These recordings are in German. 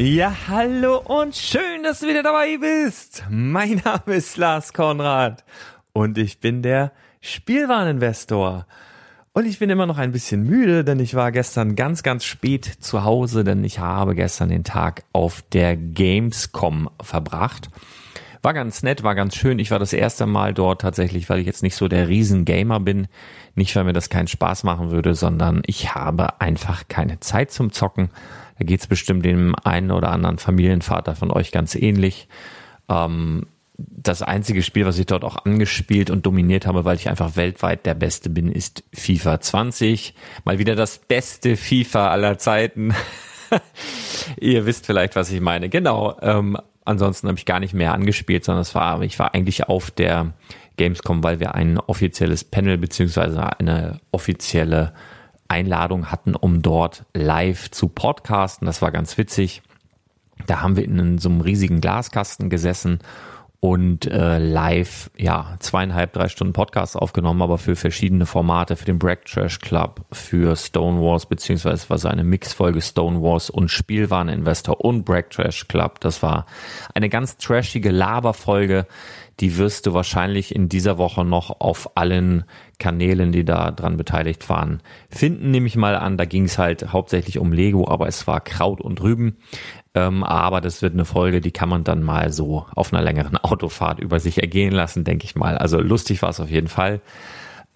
Ja, hallo und schön, dass du wieder dabei bist. Mein Name ist Lars Konrad und ich bin der Spielwareninvestor. Und ich bin immer noch ein bisschen müde, denn ich war gestern ganz, ganz spät zu Hause, denn ich habe gestern den Tag auf der Gamescom verbracht. War ganz nett, war ganz schön. Ich war das erste Mal dort tatsächlich, weil ich jetzt nicht so der Riesengamer bin. Nicht, weil mir das keinen Spaß machen würde, sondern ich habe einfach keine Zeit zum Zocken da geht's bestimmt dem einen oder anderen Familienvater von euch ganz ähnlich. Ähm, das einzige Spiel, was ich dort auch angespielt und dominiert habe, weil ich einfach weltweit der Beste bin, ist FIFA 20. Mal wieder das beste FIFA aller Zeiten. Ihr wisst vielleicht, was ich meine. Genau. Ähm, ansonsten habe ich gar nicht mehr angespielt, sondern es war, ich war eigentlich auf der Gamescom, weil wir ein offizielles Panel beziehungsweise eine offizielle Einladung hatten, um dort live zu podcasten. Das war ganz witzig. Da haben wir in so einem riesigen Glaskasten gesessen und äh, live, ja, zweieinhalb, drei Stunden Podcast aufgenommen, aber für verschiedene Formate, für den Break Trash Club, für Stonewalls, beziehungsweise es war so eine Mixfolge Stonewalls und Spielwareninvestor und Break Trash Club. Das war eine ganz trashige Laberfolge, Die wirst du wahrscheinlich in dieser Woche noch auf allen Kanälen, die da dran beteiligt waren, finden. Nehme ich mal an, da ging es halt hauptsächlich um Lego, aber es war Kraut und Rüben. Ähm, aber das wird eine Folge, die kann man dann mal so auf einer längeren Autofahrt über sich ergehen lassen, denke ich mal. Also lustig war es auf jeden Fall.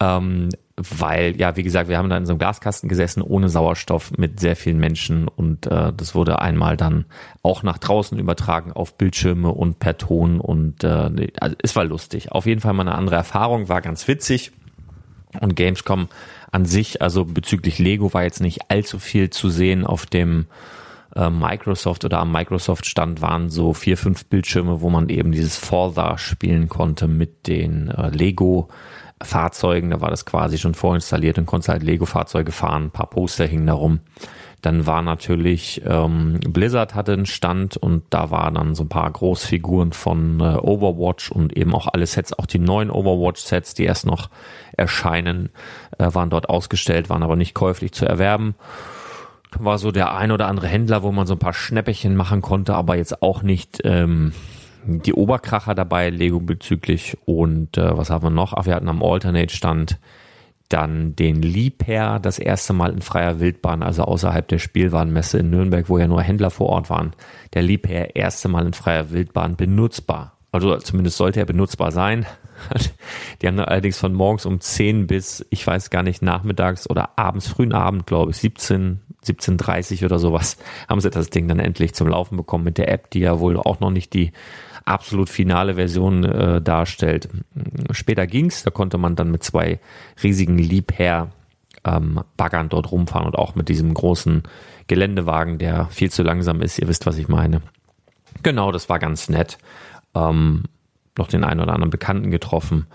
Ähm, weil, ja, wie gesagt, wir haben da in so einem Glaskasten gesessen, ohne Sauerstoff, mit sehr vielen Menschen und äh, das wurde einmal dann auch nach draußen übertragen auf Bildschirme und per Ton und äh, also es war lustig. Auf jeden Fall mal eine andere Erfahrung, war ganz witzig und Gamescom an sich, also bezüglich Lego war jetzt nicht allzu viel zu sehen auf dem äh, Microsoft oder am Microsoft Stand waren so vier, fünf Bildschirme, wo man eben dieses Forza spielen konnte mit den äh, Lego Fahrzeugen, da war das quasi schon vorinstalliert und konnte halt Lego-Fahrzeuge fahren, ein paar Poster hingen da rum. Dann war natürlich ähm, Blizzard hatte einen Stand und da waren dann so ein paar Großfiguren von äh, Overwatch und eben auch alle Sets, auch die neuen Overwatch-Sets, die erst noch erscheinen, äh, waren dort ausgestellt, waren aber nicht käuflich zu erwerben. War so der ein oder andere Händler, wo man so ein paar Schnäppchen machen konnte, aber jetzt auch nicht ähm, die Oberkracher dabei, Lego bezüglich. Und äh, was haben wir noch? Ach, wir hatten am Alternate-Stand dann den Liebherr das erste Mal in freier Wildbahn, also außerhalb der Spielwarenmesse in Nürnberg, wo ja nur Händler vor Ort waren. Der Liebherr erste Mal in freier Wildbahn benutzbar. Also zumindest sollte er benutzbar sein. Die haben allerdings von morgens um 10 bis, ich weiß gar nicht, nachmittags oder abends, frühen Abend, glaube ich, 17, 17.30 oder sowas, haben sie das Ding dann endlich zum Laufen bekommen mit der App, die ja wohl auch noch nicht die absolut finale Version äh, darstellt. Später ging's, da konnte man dann mit zwei riesigen Liebherr ähm, Baggern dort rumfahren und auch mit diesem großen Geländewagen, der viel zu langsam ist. Ihr wisst, was ich meine. Genau, das war ganz nett. Ähm, noch den einen oder anderen Bekannten getroffen.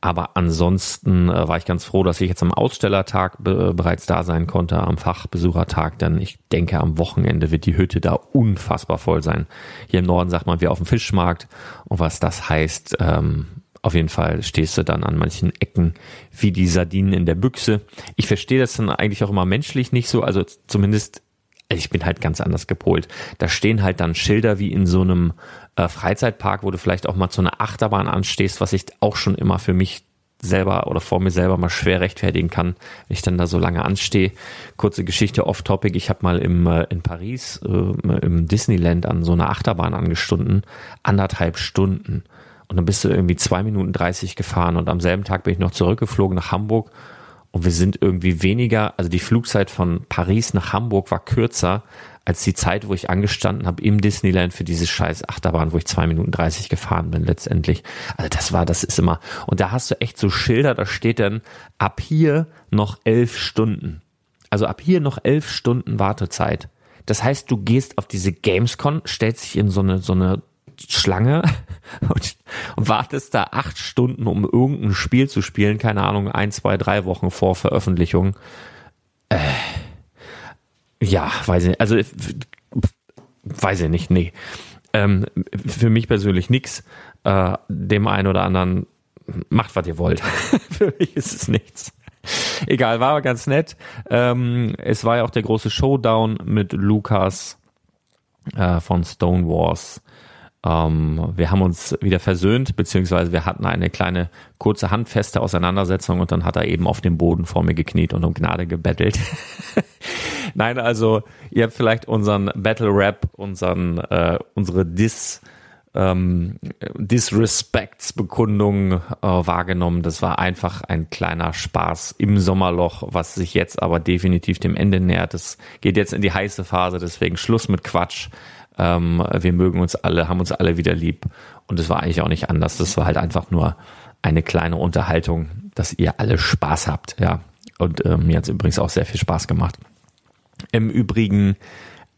Aber ansonsten äh, war ich ganz froh, dass ich jetzt am Ausstellertag be bereits da sein konnte, am Fachbesuchertag, denn ich denke, am Wochenende wird die Hütte da unfassbar voll sein. Hier im Norden sagt man wie auf dem Fischmarkt. Und was das heißt, ähm, auf jeden Fall stehst du dann an manchen Ecken wie die Sardinen in der Büchse. Ich verstehe das dann eigentlich auch immer menschlich nicht so, also zumindest ich bin halt ganz anders gepolt. Da stehen halt dann Schilder wie in so einem äh, Freizeitpark, wo du vielleicht auch mal zu einer Achterbahn anstehst, was ich auch schon immer für mich selber oder vor mir selber mal schwer rechtfertigen kann, wenn ich dann da so lange anstehe. Kurze Geschichte off-topic. Ich habe mal im, äh, in Paris äh, im Disneyland an so einer Achterbahn angestunden. Anderthalb Stunden. Und dann bist du irgendwie zwei Minuten dreißig gefahren und am selben Tag bin ich noch zurückgeflogen nach Hamburg und wir sind irgendwie weniger, also die Flugzeit von Paris nach Hamburg war kürzer als die Zeit, wo ich angestanden habe im Disneyland für diese scheiß Achterbahn, wo ich zwei Minuten dreißig gefahren bin letztendlich. Also das war, das ist immer, und da hast du echt so Schilder, da steht dann ab hier noch elf Stunden. Also ab hier noch elf Stunden Wartezeit. Das heißt, du gehst auf diese Gamescon, stellst dich in so eine, so eine Schlange und, und wartest da acht Stunden, um irgendein Spiel zu spielen, keine Ahnung, ein, zwei, drei Wochen vor Veröffentlichung. Äh, ja, weiß ich nicht. Also, weiß ich nicht, nee. Ähm, für mich persönlich nix. Äh, dem einen oder anderen macht, was ihr wollt. für mich ist es nichts. Egal, war aber ganz nett. Ähm, es war ja auch der große Showdown mit Lukas äh, von Stone Wars. Ähm, wir haben uns wieder versöhnt, beziehungsweise wir hatten eine kleine kurze handfeste Auseinandersetzung und dann hat er eben auf dem Boden vor mir gekniet und um Gnade gebettelt. Nein, also ihr habt vielleicht unseren Battle Rap, unseren äh, unsere Dis ähm, Disrespects-Bekundung äh, wahrgenommen. Das war einfach ein kleiner Spaß im Sommerloch, was sich jetzt aber definitiv dem Ende nähert. Es geht jetzt in die heiße Phase, deswegen Schluss mit Quatsch. Ähm, wir mögen uns alle, haben uns alle wieder lieb. Und es war eigentlich auch nicht anders. Das war halt einfach nur eine kleine Unterhaltung, dass ihr alle Spaß habt. Ja. Und äh, mir hat es übrigens auch sehr viel Spaß gemacht. Im Übrigen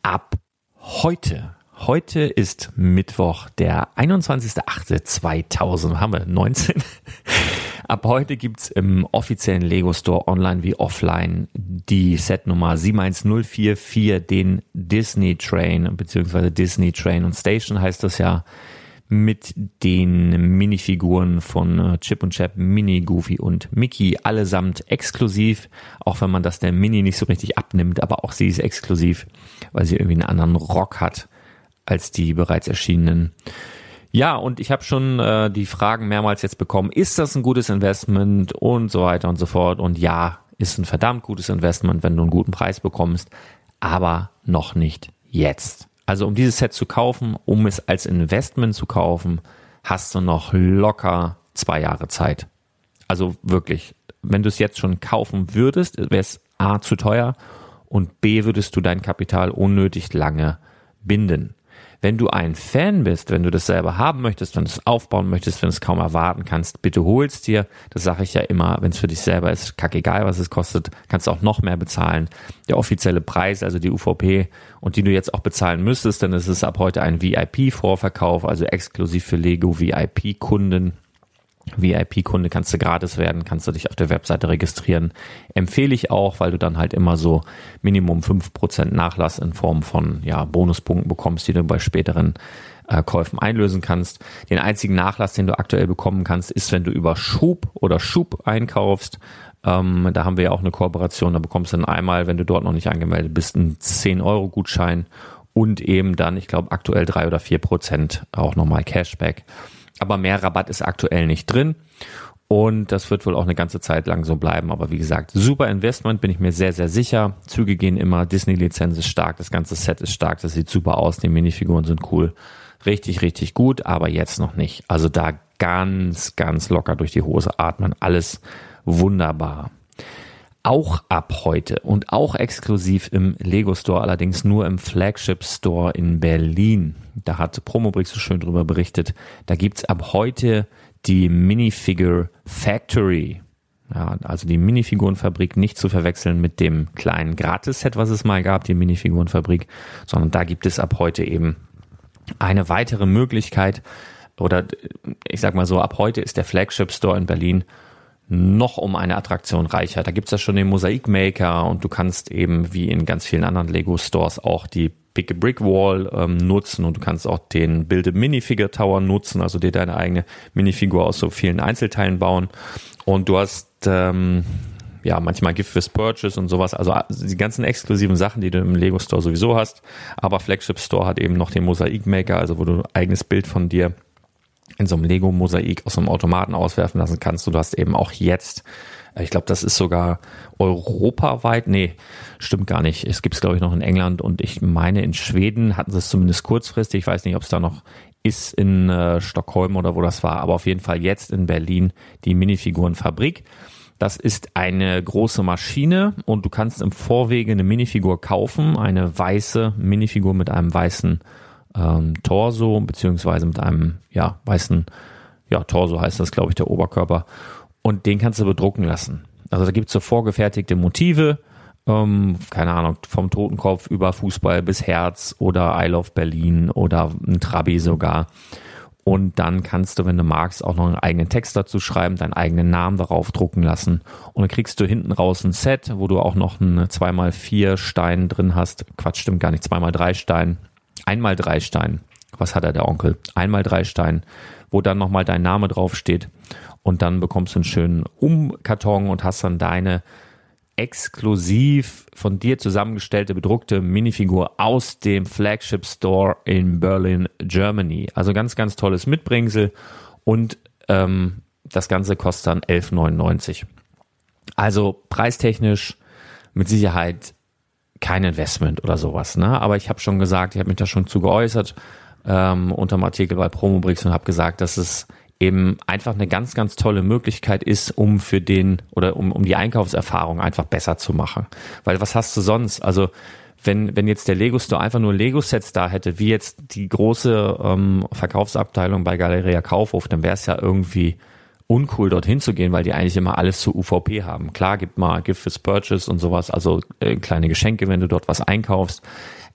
ab heute Heute ist Mittwoch, der 21.08.2000, haben wir 19. Ab heute gibt's im offiziellen Lego Store online wie offline die Setnummer 71044, den Disney Train, beziehungsweise Disney Train und Station heißt das ja, mit den Minifiguren von äh, Chip und Chap, Mini, Goofy und Mickey, allesamt exklusiv, auch wenn man das der Mini nicht so richtig abnimmt, aber auch sie ist exklusiv, weil sie irgendwie einen anderen Rock hat als die bereits erschienenen. Ja, und ich habe schon äh, die Fragen mehrmals jetzt bekommen, ist das ein gutes Investment und so weiter und so fort. Und ja, ist ein verdammt gutes Investment, wenn du einen guten Preis bekommst, aber noch nicht jetzt. Also um dieses Set zu kaufen, um es als Investment zu kaufen, hast du noch locker zwei Jahre Zeit. Also wirklich, wenn du es jetzt schon kaufen würdest, wäre es A zu teuer und B würdest du dein Kapital unnötig lange binden. Wenn du ein Fan bist, wenn du das selber haben möchtest, wenn du es aufbauen möchtest, wenn du es kaum erwarten kannst, bitte hol's dir. Das sage ich ja immer, wenn es für dich selber ist, kackegal, was es kostet, kannst du auch noch mehr bezahlen. Der offizielle Preis, also die UVP und die du jetzt auch bezahlen müsstest, denn es ist ab heute ein VIP-Vorverkauf, also exklusiv für Lego VIP-Kunden VIP-Kunde kannst du gratis werden, kannst du dich auf der Webseite registrieren. Empfehle ich auch, weil du dann halt immer so Minimum fünf Prozent Nachlass in Form von ja, Bonuspunkten bekommst, die du bei späteren äh, Käufen einlösen kannst. Den einzigen Nachlass, den du aktuell bekommen kannst, ist, wenn du über Schub oder Schub einkaufst. Ähm, da haben wir ja auch eine Kooperation. Da bekommst du dann einmal, wenn du dort noch nicht angemeldet bist, einen 10-Euro-Gutschein und eben dann, ich glaube, aktuell drei oder vier Prozent auch nochmal Cashback aber mehr Rabatt ist aktuell nicht drin. Und das wird wohl auch eine ganze Zeit lang so bleiben. Aber wie gesagt, super Investment, bin ich mir sehr, sehr sicher. Züge gehen immer, Disney-Lizenz ist stark, das ganze Set ist stark, das sieht super aus, die Minifiguren sind cool. Richtig, richtig gut, aber jetzt noch nicht. Also da ganz, ganz locker durch die Hose atmen. Alles wunderbar. Auch ab heute und auch exklusiv im Lego Store, allerdings nur im Flagship Store in Berlin da hat Promobrix so schön drüber berichtet, da gibt's ab heute die Minifigure Factory. Ja, also die Minifigurenfabrik nicht zu verwechseln mit dem kleinen Gratis-Set, was es mal gab, die Minifigurenfabrik, sondern da gibt es ab heute eben eine weitere Möglichkeit oder ich sag mal so, ab heute ist der Flagship Store in Berlin noch um eine Attraktion reicher. Da gibt's ja schon den Mosaikmaker und du kannst eben wie in ganz vielen anderen Lego Stores auch die Big Brick Wall ähm, nutzen und du kannst auch den Build a Minifigure Tower nutzen, also dir deine eigene Minifigur aus so vielen Einzelteilen bauen. Und du hast ähm, ja manchmal Gift with Purchase und sowas, also äh, die ganzen exklusiven Sachen, die du im Lego Store sowieso hast. Aber Flagship Store hat eben noch den Mosaik Maker, also wo du ein eigenes Bild von dir in so einem Lego-Mosaik aus einem Automaten auswerfen lassen kannst. Du hast eben auch jetzt äh, ich glaube, das ist sogar europaweit. Nee, stimmt gar nicht. Es gibt es, glaube ich, noch in England und ich meine, in Schweden hatten sie es zumindest kurzfristig. Ich weiß nicht, ob es da noch ist in äh, Stockholm oder wo das war, aber auf jeden Fall jetzt in Berlin die Minifigurenfabrik. Das ist eine große Maschine und du kannst im Vorwege eine Minifigur kaufen, eine weiße Minifigur mit einem weißen ähm, Torso beziehungsweise mit einem ja weißen ja Torso heißt das, glaube ich, der Oberkörper und den kannst du bedrucken lassen. Also da gibt's so vorgefertigte Motive, ähm, keine Ahnung, vom Totenkopf über Fußball bis Herz oder I Love Berlin oder ein Trabi sogar. Und dann kannst du, wenn du magst, auch noch einen eigenen Text dazu schreiben, deinen eigenen Namen darauf drucken lassen. Und dann kriegst du hinten raus ein Set, wo du auch noch einen 2x4 Stein drin hast. Quatsch, stimmt gar nicht, 2x3 Stein. Einmal drei Stein. Was hat er, der Onkel? Einmal drei Stein, wo dann nochmal dein Name draufsteht und dann bekommst du einen schönen Umkarton und hast dann deine exklusiv von dir zusammengestellte bedruckte Minifigur aus dem Flagship Store in Berlin, Germany. Also ganz, ganz tolles Mitbringsel und ähm, das Ganze kostet dann 11,99. Also preistechnisch mit Sicherheit kein Investment oder sowas. Ne? Aber ich habe schon gesagt, ich habe mich da schon zu geäußert ähm, unter dem Artikel bei Promobrix und habe gesagt, dass es eben einfach eine ganz, ganz tolle Möglichkeit ist, um für den oder um, um die Einkaufserfahrung einfach besser zu machen. Weil was hast du sonst? Also wenn, wenn jetzt der Lego Store einfach nur Lego-Sets da hätte, wie jetzt die große ähm, Verkaufsabteilung bei Galeria Kaufhof, dann wäre es ja irgendwie uncool, dorthin zu gehen, weil die eigentlich immer alles zu UVP haben. Klar, gibt mal Gift fürs Purchase und sowas, also äh, kleine Geschenke, wenn du dort was einkaufst.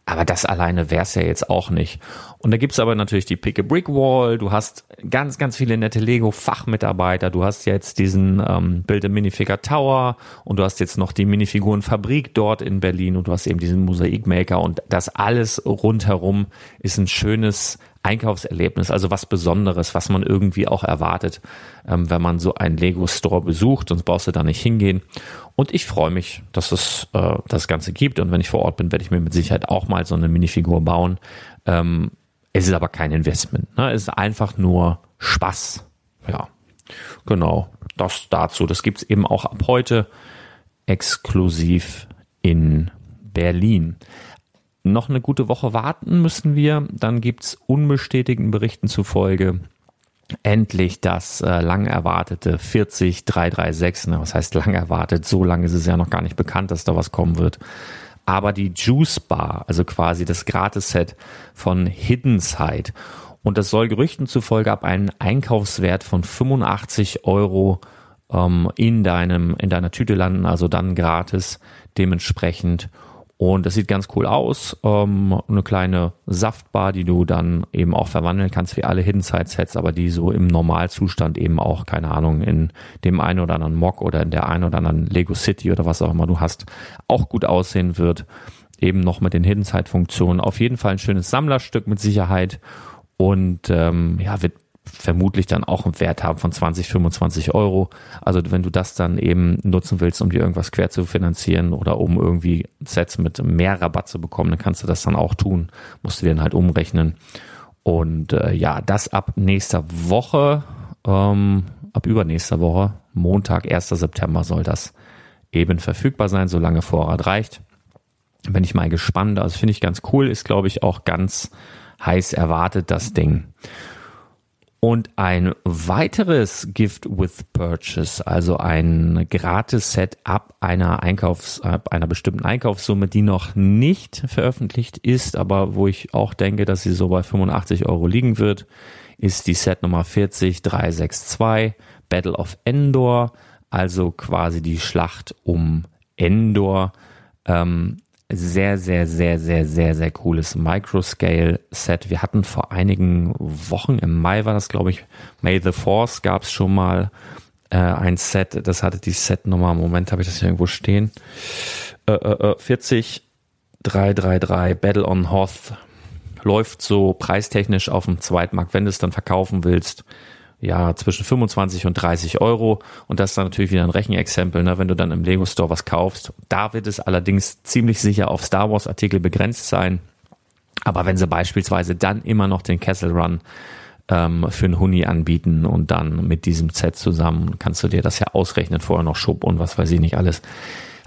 Aber das alleine wär's ja jetzt auch nicht. Und da gibt's aber natürlich die Pick a Brick Wall. Du hast ganz, ganz viele nette Lego-Fachmitarbeiter. Du hast jetzt diesen ähm, Build a Minifigure Tower und du hast jetzt noch die Minifigurenfabrik dort in Berlin und du hast eben diesen Mosaikmaker und das alles rundherum ist ein schönes Einkaufserlebnis, also was Besonderes, was man irgendwie auch erwartet, ähm, wenn man so einen Lego-Store besucht, sonst brauchst du da nicht hingehen. Und ich freue mich, dass es äh, das Ganze gibt und wenn ich vor Ort bin, werde ich mir mit Sicherheit auch mal so eine Minifigur bauen. Ähm, Es ist aber kein Investment. Ne? Es ist einfach nur Spaß. Ja, genau. Das dazu. Das gibt's eben auch ab heute exklusiv in Berlin. Noch eine gute Woche warten müssen wir. Dann gibt's unbestätigten Berichten zufolge endlich das äh, lang erwartete 40336. Ne? Was heißt lang erwartet? So lange ist es ja noch gar nicht bekannt, dass da was kommen wird. Aber die Juice Bar, also quasi das Gratis-Set von Hidden Side. Und das soll Gerüchten zufolge ab einem Einkaufswert von 85 Euro ähm, in deinem, in deiner Tüte landen, also dann gratis dementsprechend. Und das sieht ganz cool aus. Ähm, eine kleine Saftbar, die du dann eben auch verwandeln kannst wie alle Hidden Side Sets, aber die so im Normalzustand eben auch, keine Ahnung, in dem einen oder anderen Mock oder in der einen oder anderen Lego City oder was auch immer du hast, auch gut aussehen wird. Eben noch mit den Hidden Side Funktionen. Auf jeden Fall ein schönes Sammlerstück mit Sicherheit und ähm, ja, wird vermutlich dann auch einen Wert haben von 20, 25 Euro. Also wenn du das dann eben nutzen willst, um dir irgendwas quer zu finanzieren oder um irgendwie Sets mit mehr Rabatt zu bekommen, dann kannst du das dann auch tun. Musst du dann halt umrechnen. Und äh, ja, das ab nächster Woche, ähm, ab übernächster Woche, Montag, 1. September soll das eben verfügbar sein, solange Vorrat reicht. Bin ich mal gespannt. Also finde ich ganz cool, ist glaube ich auch ganz heiß erwartet, das Ding. Und ein weiteres Gift with Purchase, also ein Gratis-Set ab einer Einkaufs, ab einer bestimmten Einkaufssumme, die noch nicht veröffentlicht ist, aber wo ich auch denke, dass sie so bei 85 Euro liegen wird, ist die Set Nummer 40362 Battle of Endor, also quasi die Schlacht um Endor. Ähm, sehr, sehr, sehr, sehr, sehr, sehr cooles Microscale-Set. Wir hatten vor einigen Wochen, im Mai war das, glaube ich, May the Force gab es schon mal äh, ein Set, das hatte die Setnummer, Moment, habe ich das hier irgendwo stehen, äh, äh, 40 333 Battle on Hoth. Läuft so preistechnisch auf dem Zweitmarkt, wenn du es dann verkaufen willst, ja, zwischen 25 und 30 Euro. Und das ist dann natürlich wieder ein Rechenexempel, ne, wenn du dann im Lego Store was kaufst. Da wird es allerdings ziemlich sicher auf Star Wars Artikel begrenzt sein. Aber wenn sie beispielsweise dann immer noch den Castle Run ähm, für einen Huni anbieten und dann mit diesem Set zusammen kannst du dir das ja ausrechnen, vorher noch Schub und was weiß ich nicht alles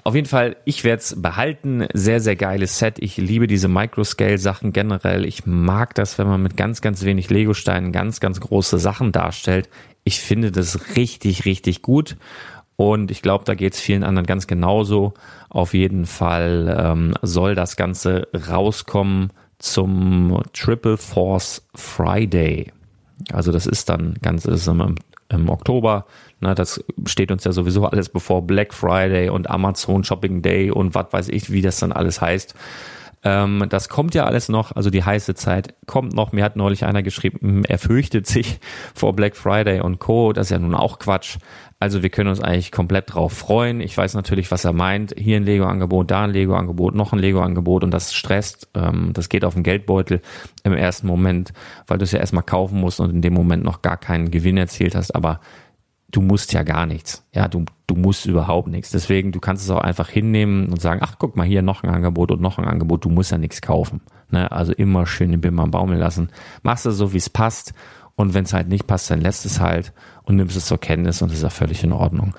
auf jeden Fall, ich werde es behalten. Sehr, sehr geiles Set. Ich liebe diese Microscale-Sachen generell. Ich mag das, wenn man mit ganz, ganz wenig Lego-Steinen ganz, ganz große Sachen darstellt. Ich finde das richtig, richtig gut. Und ich glaube, da geht es vielen anderen ganz genauso. Auf jeden Fall ähm, soll das Ganze rauskommen zum Triple Force Friday. Also das ist dann ganz ist im, im Oktober na, das steht uns ja sowieso alles bevor Black Friday und Amazon Shopping Day und was weiß ich, wie das dann alles heißt. Ähm, das kommt ja alles noch, also die heiße Zeit kommt noch. Mir hat neulich einer geschrieben, hm, er fürchtet sich vor Black Friday und Co. Das ist ja nun auch Quatsch. Also wir können uns eigentlich komplett drauf freuen. Ich weiß natürlich, was er meint. Hier ein Lego-Angebot, da ein Lego-Angebot, noch ein Lego-Angebot und das stresst. Ähm, das geht auf den Geldbeutel im ersten Moment, weil du es ja erstmal kaufen musst und in dem Moment noch gar keinen Gewinn erzielt hast. Aber du musst ja gar nichts. Ja, du, du musst überhaupt nichts. Deswegen, du kannst es auch einfach hinnehmen und sagen, ach, guck mal, hier noch ein Angebot und noch ein Angebot. Du musst ja nichts kaufen. Ne? Also immer schön den Bim am Baumeln lassen. Machst es so, wie es passt. Und wenn es halt nicht passt, dann lässt es halt und nimmst es zur Kenntnis und ist ja völlig in Ordnung.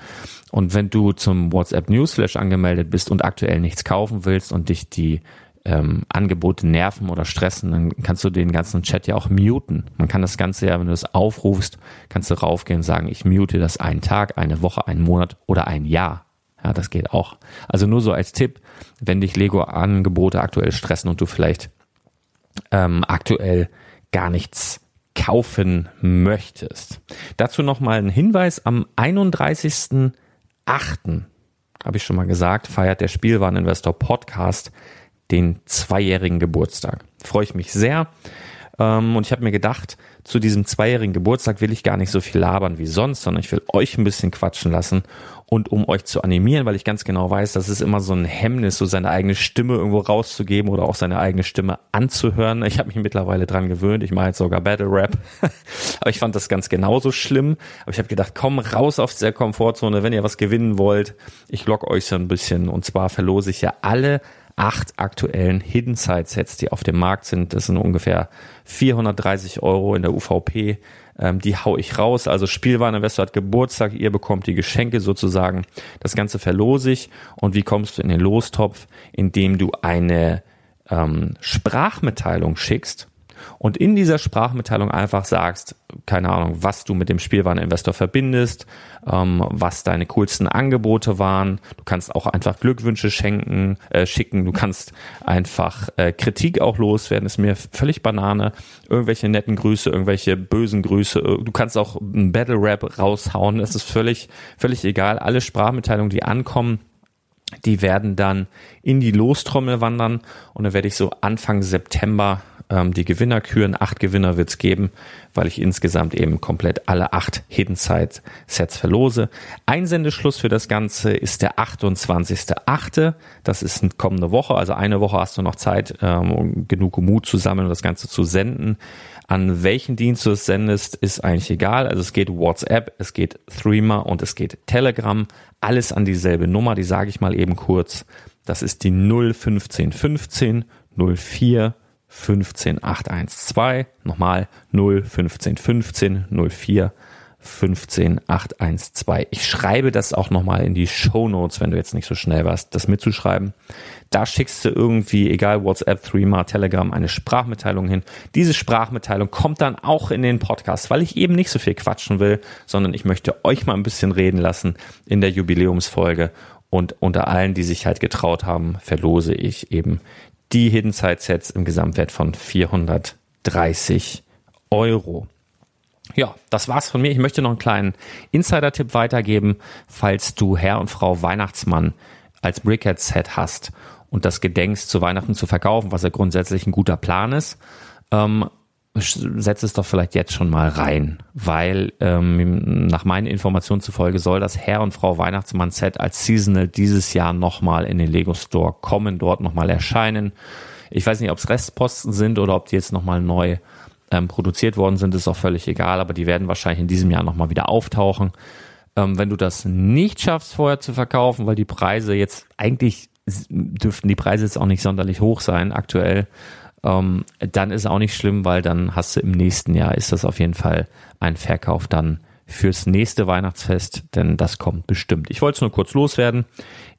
Und wenn du zum WhatsApp Newsflash angemeldet bist und aktuell nichts kaufen willst und dich die ähm, Angebote nerven oder stressen, dann kannst du den ganzen Chat ja auch muten. Man kann das Ganze ja, wenn du es aufrufst, kannst du raufgehen und sagen, ich mute das einen Tag, eine Woche, einen Monat oder ein Jahr. Ja, das geht auch. Also nur so als Tipp, wenn dich Lego-Angebote aktuell stressen und du vielleicht ähm, aktuell gar nichts kaufen möchtest. Dazu nochmal ein Hinweis. Am 31.08. habe ich schon mal gesagt, feiert der Spielwareninvestor Podcast den zweijährigen Geburtstag. Freue ich mich sehr. Ähm, und ich habe mir gedacht, zu diesem zweijährigen Geburtstag will ich gar nicht so viel labern wie sonst, sondern ich will euch ein bisschen quatschen lassen und um euch zu animieren, weil ich ganz genau weiß, das ist immer so ein Hemmnis, so seine eigene Stimme irgendwo rauszugeben oder auch seine eigene Stimme anzuhören. Ich habe mich mittlerweile dran gewöhnt. Ich mache jetzt sogar Battle Rap. Aber ich fand das ganz genauso schlimm. Aber ich habe gedacht, komm raus aus der Komfortzone, wenn ihr was gewinnen wollt. Ich lock euch so ein bisschen. Und zwar verlose ich ja alle acht aktuellen Hidden Side Sets, die auf dem Markt sind. Das sind ungefähr 430 Euro in der UVP. Ähm, die hau ich raus. Also Spielwareninvestor hat Geburtstag, ihr bekommt die Geschenke sozusagen. Das Ganze verlose ich. Und wie kommst du in den Lostopf? Indem du eine ähm, Sprachmitteilung schickst und in dieser Sprachmitteilung einfach sagst, keine Ahnung, was du mit dem Spielwareninvestor verbindest, ähm, was deine coolsten Angebote waren. Du kannst auch einfach Glückwünsche schenken, äh, schicken. Du kannst einfach äh, Kritik auch loswerden. Ist mir völlig Banane. Irgendwelche netten Grüße, irgendwelche bösen Grüße. Du kannst auch ein Battle Rap raushauen. Es ist völlig, völlig egal. Alle Sprachmitteilungen, die ankommen, die werden dann in die Lostrommel wandern und dann werde ich so Anfang September ähm, die Gewinner küren. Acht Gewinner wird's geben, weil ich insgesamt eben komplett alle acht Hidden Side Sets verlose. Einsendeschluss für das Ganze ist der 28.8. Das ist eine kommende Woche, also eine Woche hast du noch Zeit, ähm, genug Mut zu sammeln und das Ganze zu senden. An welchen Dienst du es sendest, ist eigentlich egal. Also es geht WhatsApp, es geht Threema und es geht Telegram. Alles an dieselbe Nummer, die sage ich mal eben kurz. Das ist die 01515 04 15812. Nochmal 01515 04 15812. Ich schreibe das auch nochmal in die Show Notes, wenn du jetzt nicht so schnell warst, das mitzuschreiben. Da schickst du irgendwie, egal WhatsApp, Threema, Telegram, eine Sprachmitteilung hin. Diese Sprachmitteilung kommt dann auch in den Podcast, weil ich eben nicht so viel quatschen will, sondern ich möchte euch mal ein bisschen reden lassen in der Jubiläumsfolge. Und unter allen, die sich halt getraut haben, verlose ich eben die Hidden Side Sets im Gesamtwert von 430 Euro. Ja, das war's von mir. Ich möchte noch einen kleinen Insider-Tipp weitergeben, falls du Herr und Frau Weihnachtsmann als Brickhead-Set hast und das gedenkst, zu Weihnachten zu verkaufen, was ja grundsätzlich ein guter Plan ist. Ähm, setz es doch vielleicht jetzt schon mal rein, weil ähm, nach meinen Informationen zufolge soll das Herr und Frau Weihnachtsmann Set als Seasonal dieses Jahr nochmal in den Lego Store kommen, dort nochmal erscheinen. Ich weiß nicht, ob es Restposten sind oder ob die jetzt nochmal neu ähm, produziert worden sind, ist auch völlig egal, aber die werden wahrscheinlich in diesem Jahr nochmal wieder auftauchen. Ähm, wenn du das nicht schaffst, vorher zu verkaufen, weil die Preise jetzt eigentlich dürften die Preise jetzt auch nicht sonderlich hoch sein aktuell, ähm, dann ist auch nicht schlimm, weil dann hast du im nächsten Jahr, ist das auf jeden Fall ein Verkauf dann fürs nächste Weihnachtsfest, denn das kommt bestimmt. Ich wollte es nur kurz loswerden.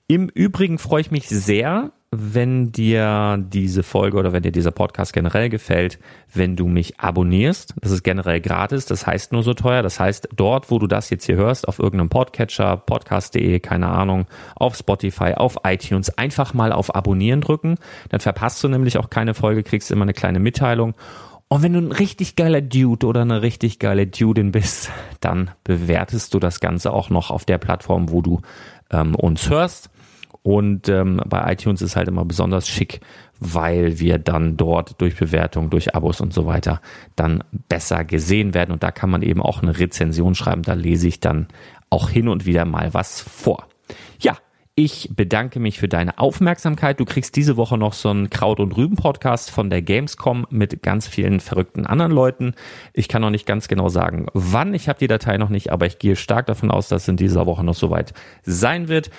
Im Übrigen freue ich mich sehr, wenn dir diese Folge oder wenn dir dieser Podcast generell gefällt, wenn du mich abonnierst. Das ist generell gratis, das heißt nur so teuer. Das heißt, dort, wo du das jetzt hier hörst, auf irgendeinem Podcatcher, podcast.de, keine Ahnung, auf Spotify, auf iTunes, einfach mal auf Abonnieren drücken. Dann verpasst du nämlich auch keine Folge, kriegst immer eine kleine Mitteilung. Und wenn du ein richtig geiler Dude oder eine richtig geile Dudin bist, dann bewertest du das Ganze auch noch auf der Plattform, wo du ähm, uns hörst. Und ähm, bei iTunes ist halt immer besonders schick, weil wir dann dort durch Bewertung, durch Abos und so weiter dann besser gesehen werden. Und da kann man eben auch eine Rezension schreiben. Da lese ich dann auch hin und wieder mal was vor. Ja, ich bedanke mich für deine Aufmerksamkeit. Du kriegst diese Woche noch so einen Kraut- und Rüben-Podcast von der Gamescom mit ganz vielen verrückten anderen Leuten. Ich kann noch nicht ganz genau sagen, wann. Ich habe die Datei noch nicht, aber ich gehe stark davon aus, dass es in dieser Woche noch soweit sein wird.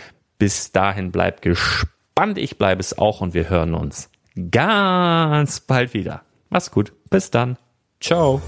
Bis dahin bleibt gespannt. Ich bleibe es auch und wir hören uns ganz bald wieder. Mach's gut. Bis dann. Ciao.